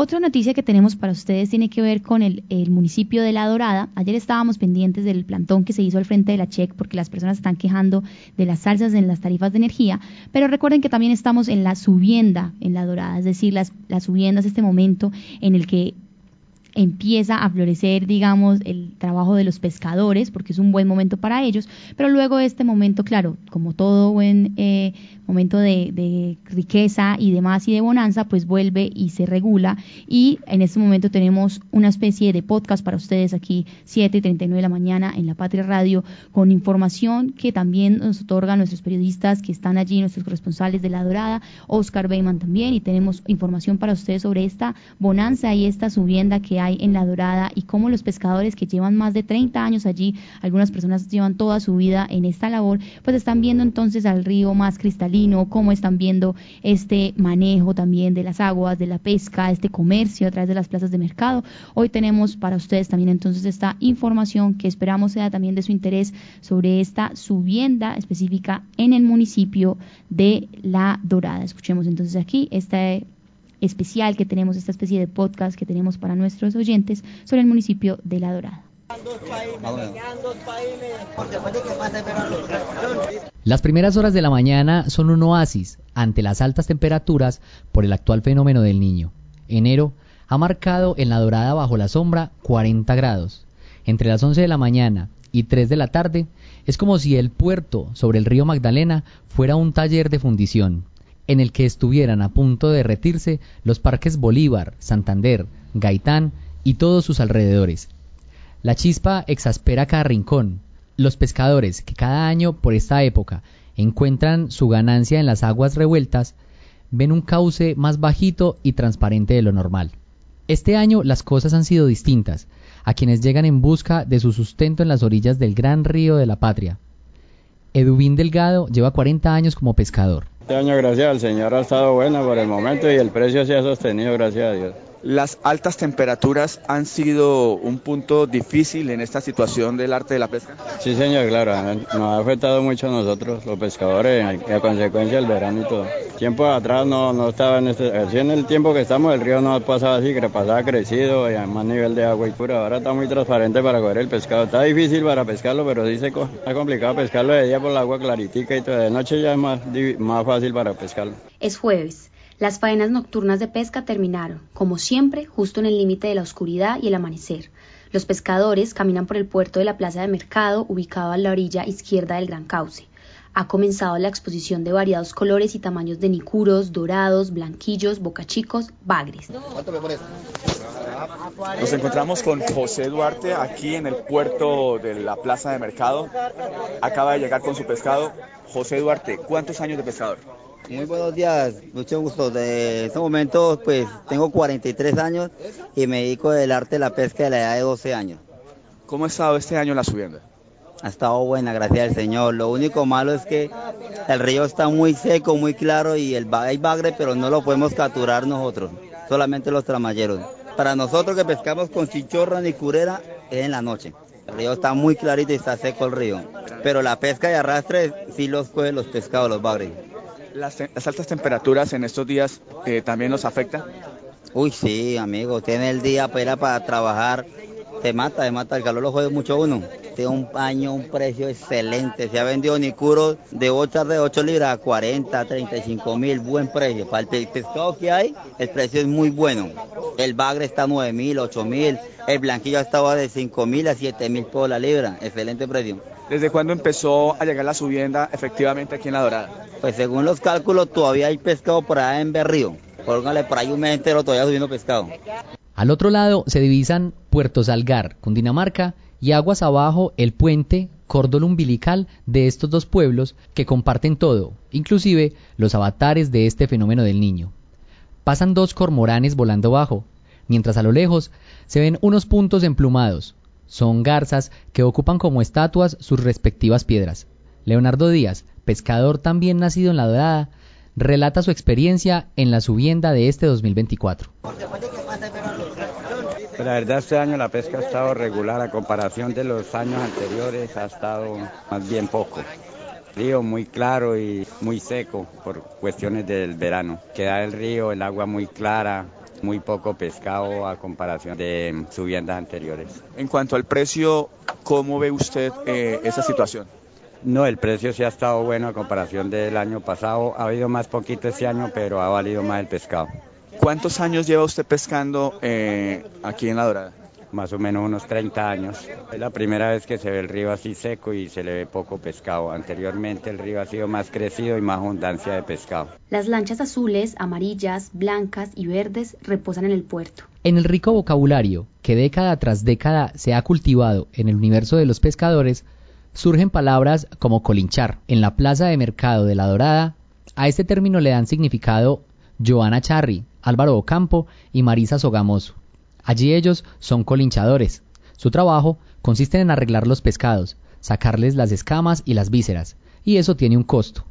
Otra noticia que tenemos para ustedes tiene que ver con el, municipio de La Dorada. Ayer estábamos pendientes del plantón que se hizo al frente de la CHEC porque las personas están quejando de las salsas en las tarifas de energía, pero recuerden que también estamos en la subienda en La Dorada, es decir, las, las subiendas, este momento en el que empieza a florecer, digamos, el trabajo de los pescadores, porque es un buen momento para ellos, pero luego este momento, claro, como todo buen eh, momento de, riqueza y demás y de bonanza, pues vuelve y se regula. Y en este momento tenemos una especie de podcast para ustedes aquí, 7 y 39 de la mañana en La Patria Radio, con información que también nos otorgan nuestros periodistas que están allí, nuestros corresponsales de La Dorada, Oscar Beyman también, y tenemos información para ustedes sobre esta bonanza y esta subienda que hay en La Dorada y cómo los pescadores que llevan más de 30 años allí, algunas personas llevan toda su vida en esta labor, pues están viendo entonces al río más cristalino cómo están viendo este manejo también de las aguas, de la pesca, este comercio a través de las plazas de mercado. Hoy tenemos para ustedes también entonces esta información que esperamos sea también de su interés sobre esta subienda específica en el municipio de La Dorada. Escuchemos entonces aquí este especial que tenemos, esta especie de podcast que tenemos para nuestros oyentes sobre el municipio de La Dorada. Las primeras horas de la mañana son un oasis ante las altas temperaturas por el actual fenómeno del niño. Enero ha marcado en la dorada bajo la sombra 40 grados. Entre las 11 de la mañana y 3 de la tarde es como si el puerto sobre el río Magdalena fuera un taller de fundición, en el que estuvieran a punto de derretirse los parques Bolívar, Santander, Gaitán y todos sus alrededores. La chispa exaspera cada rincón. Los pescadores que cada año por esta época encuentran su ganancia en las aguas revueltas, ven un cauce más bajito y transparente de lo normal. Este año las cosas han sido distintas a quienes llegan en busca de su sustento en las orillas del gran río de la patria. Edubín Delgado lleva 40 años como pescador. Este año, gracias al Señor, ha estado bueno por el momento y el precio se ha sostenido, gracias a Dios. Las altas temperaturas han sido un punto difícil en esta situación del arte de la pesca. Sí, señor, claro, nos ha afectado mucho a nosotros, los pescadores, y a consecuencia del verano y todo. Tiempo atrás no, no estaba en este, así en el tiempo que estamos, el río no pasaba así, que pasaba crecido y a más nivel de agua y pura. Ahora está muy transparente para coger el pescado. Está difícil para pescarlo, pero sí se está complicado pescarlo de día por el agua claritica y todo. De noche ya es más, más fácil para pescarlo. Es jueves. Las faenas nocturnas de pesca terminaron, como siempre, justo en el límite de la oscuridad y el amanecer. Los pescadores caminan por el puerto de la plaza de mercado, ubicado a la orilla izquierda del Gran Cauce. Ha comenzado la exposición de variados colores y tamaños de nicuros, dorados, blanquillos, bocachicos, bagres. Nos encontramos con José Duarte aquí en el puerto de la plaza de mercado. Acaba de llegar con su pescado. José Duarte, ¿cuántos años de pescador? Muy buenos días, mucho gusto. De este momento, pues tengo 43 años y me dedico del arte de la pesca de la edad de 12 años. ¿Cómo ha estado este año la subienda? Ha estado buena, gracias al Señor. Lo único malo es que el río está muy seco, muy claro y el hay bagre, pero no lo podemos capturar nosotros, solamente los tramalleros. Para nosotros que pescamos con chichorra ni curera es en la noche. El río está muy clarito y está seco el río. Pero la pesca de arrastre sí los cogen los pescados, los bagres. Las, altas temperaturas en estos días eh, también nos afectan. Uy, sí, amigo, tiene el día para para trabajar, te mata, te mata, el calor lo jode mucho uno. Tiene un paño, un precio excelente. Se ha vendido Nicuro de 8 de 8 libras a 40, 35 mil, buen precio. Para el pescado que hay, el precio es muy bueno. El bagre está a 9 mil, 8 mil, el blanquillo estaba de 5 mil a 7 mil por la libra, excelente precio. ¿Desde cuándo empezó a llegar la subienda efectivamente aquí en La Dorada? Pues según los cálculos todavía hay pescado por allá en Berrío. Póngale por ahí un mes entero todavía subiendo pescado. Al otro lado se divisan Puerto Salgar, Cundinamarca, y aguas abajo el puente cordón umbilical de estos dos pueblos que comparten todo, inclusive los avatares de este fenómeno del niño. Pasan dos cormoranes volando bajo, mientras a lo lejos se ven unos puntos emplumados, son garzas que ocupan como estatuas sus respectivas piedras. Leonardo Díaz, pescador también nacido en La Dorada, relata su experiencia en la subienda de este 2024. La verdad este año la pesca ha estado regular a comparación de los años anteriores, ha estado más bien poco. Río muy claro y muy seco por cuestiones del verano. Queda el río, el agua muy clara, muy poco pescado a comparación de subiendas anteriores. En cuanto al precio, ¿cómo ve usted eh, esa situación? No, el precio sí ha estado bueno a comparación del año pasado. Ha habido más poquito este año, pero ha valido más el pescado. ¿Cuántos años lleva usted pescando eh, aquí en La Dorada? Más o menos unos 30 años. Es la primera vez que se ve el río así seco y se le ve poco pescado. Anteriormente el río ha sido más crecido y más abundancia de pescado. Las lanchas azules, amarillas, blancas y verdes reposan en el puerto. En el rico vocabulario que década tras década se ha cultivado en el universo de los pescadores, surgen palabras como colinchar. En la plaza de mercado de La Dorada, a este término le dan significado Joana Charri, Álvaro Ocampo y Marisa Sogamoso. Allí ellos son colinchadores. Su trabajo consiste en arreglar los pescados, sacarles las escamas y las vísceras, y eso tiene un costo.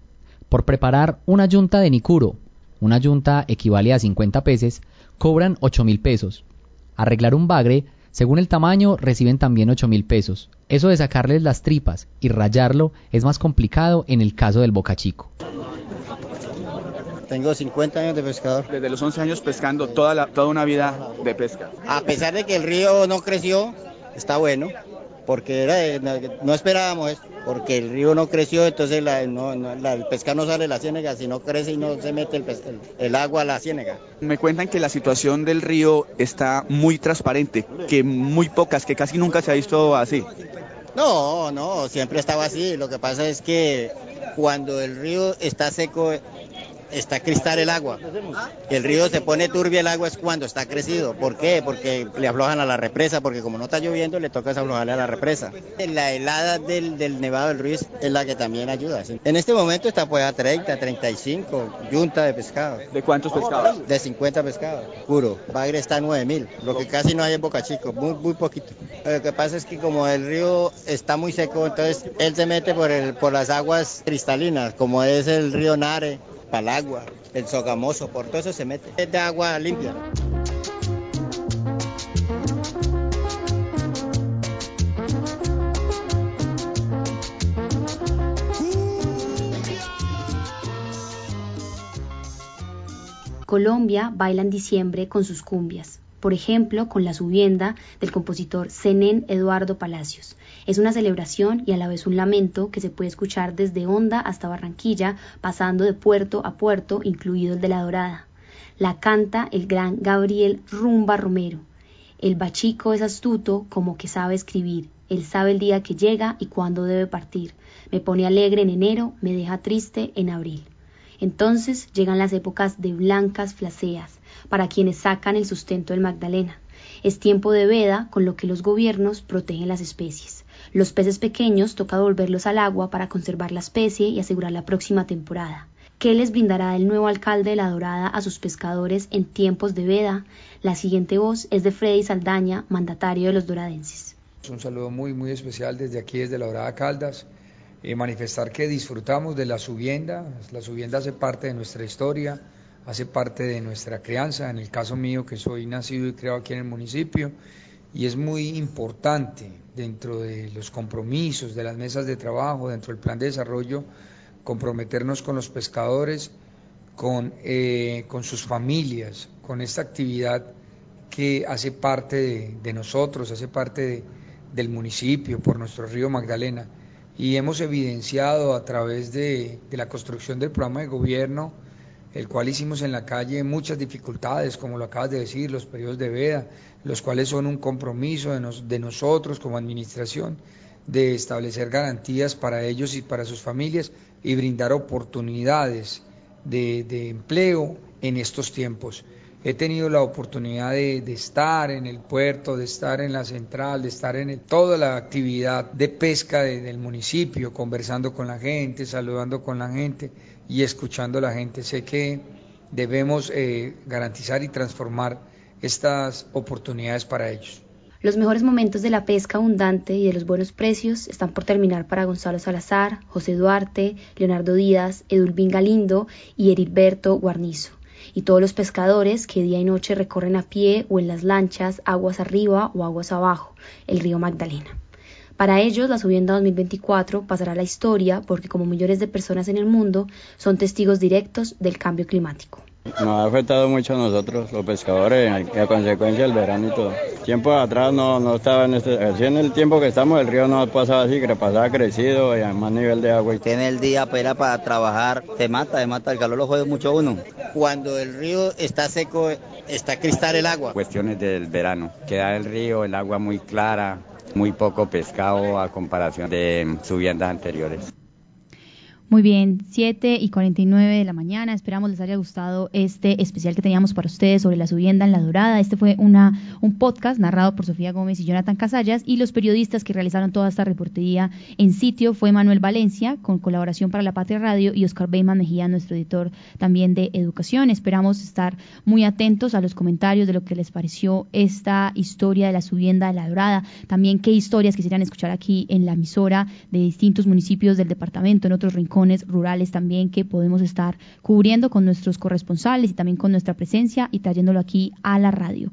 Por preparar una yunta de nicuro, una yunta equivale a 50 pesos, cobran 8 mil pesos. Arreglar un bagre, según el tamaño, reciben también 8 mil pesos. Eso de sacarles las tripas y rayarlo es más complicado en el caso del boca chico. Tengo 50 años de pescador. Desde los 11 años pescando toda, la, toda una vida de pesca. A pesar de que el río no creció, está bueno, porque era no esperábamos esto, porque el río no creció, entonces la, no, la, el pescado no sale de la ciénaga, si no crece y no se mete el, el, el, agua a la ciénaga. Me cuentan que la situación del río está muy transparente, que muy pocas, que casi nunca se ha visto así. No, no, siempre estaba así. Lo que pasa es que cuando el río está seco, está cristal el agua. El río se pone turbio el agua es cuando está crecido. ¿Por qué? Porque le aflojan a la represa, porque como no está lloviendo le toca aflojarle a la represa. La helada del, del Nevado del Ruiz es la que también ayuda. ¿sí? En este momento está pues a 30, 35 yunta de pescado. ¿De cuántos pescados? De 50 pescados, puro. Bagre está a 9 mil, lo que casi no hay en Boca Chico, muy, muy poquito. Lo que pasa es que como el río está muy seco, entonces él se mete por, el, por las aguas cristalinas, como es el río Nare, para el agua, el sogamoso, por todo eso se mete. Es de agua limpia. Colombia baila en diciembre con sus cumbias, por ejemplo con la subienda del compositor Zenén Eduardo Palacios. Es una celebración y a la vez un lamento que se puede escuchar desde Honda hasta Barranquilla, pasando de puerto a puerto, incluido el de La Dorada. La canta el gran Gabriel Rumba Romero. El bachico es astuto como que sabe escribir. Él sabe el día que llega y cuándo debe partir. Me pone alegre en enero, me deja triste en abril. Entonces llegan las épocas de blancas flaceas, para quienes sacan el sustento del Magdalena. Es tiempo de veda, con lo que los gobiernos protegen las especies. Los peces pequeños toca devolverlos al agua para conservar la especie y asegurar la próxima temporada. ¿Qué les brindará el nuevo alcalde de La Dorada a sus pescadores en tiempos de veda? La siguiente voz es de Freddy Saldaña, mandatario de los doradenses. Un saludo muy, muy especial desde aquí, desde La Dorada Caldas. Eh, manifestar que disfrutamos de la subienda. La subienda hace parte de nuestra historia, hace parte de nuestra crianza. En el caso mío, que soy nacido y creado aquí en el municipio, y es muy importante dentro de los compromisos, de las mesas de trabajo, dentro del plan de desarrollo, comprometernos con los pescadores, con, eh, con sus familias, con esta actividad que hace parte de, nosotros, hace parte de, del municipio, por nuestro río Magdalena. Y hemos evidenciado a través de, de la construcción del programa de gobierno, el cual hicimos en la calle muchas dificultades, como lo acabas de decir, los periodos de veda, los cuales son un compromiso de, nos, de, nosotros como administración de establecer garantías para ellos y para sus familias y brindar oportunidades de, de empleo en estos tiempos. He tenido la oportunidad de, de, estar en el puerto, de estar en la central, de estar en toda la actividad de pesca de, del municipio, conversando con la gente, saludando con la gente y escuchando a la gente. Sé que debemos eh, garantizar y transformar estas oportunidades para ellos. Los mejores momentos de la pesca abundante y de los buenos precios están por terminar para Gonzalo Salazar, José Duarte, Leonardo Díaz, Edulvín Galindo y Heriberto Guarnizo y todos los pescadores que día y noche recorren a pie o en las lanchas aguas arriba o aguas abajo, el río Magdalena. Para ellos, la subienda 2024 pasará a la historia porque como millones de personas en el mundo son testigos directos del cambio climático. Nos ha afectado mucho a nosotros, los pescadores, y a consecuencia del verano y todo. Tiempo atrás no, no estaba en este, así en el tiempo que estamos el río no pasaba así, que pasaba crecido y a más nivel de agua. Tiene el día para para trabajar, te mata, te mata, el calor lo jode mucho uno. Cuando el río está seco, está cristal el agua. Cuestiones del verano, queda el río, el agua muy clara, muy poco pescado a comparación de subiendas anteriores. Muy bien, 7 y 49 de la mañana. Esperamos les haya gustado este especial que teníamos para ustedes sobre la subienda en La Dorada. Este fue una, un podcast narrado por Sofía Gómez y Jonathan Casallas y los periodistas que realizaron toda esta reportería en sitio fue Manuel Valencia, con colaboración para La Patria Radio, y Oscar Beyman Mejía, nuestro editor también de educación. Esperamos estar muy atentos a los comentarios de lo que les pareció esta historia de la subienda de La Dorada. También qué historias quisieran escuchar aquí en la emisora de distintos municipios del departamento, en otros rurales también que podemos estar cubriendo con nuestros corresponsales y también con nuestra presencia y trayéndolo aquí a la radio.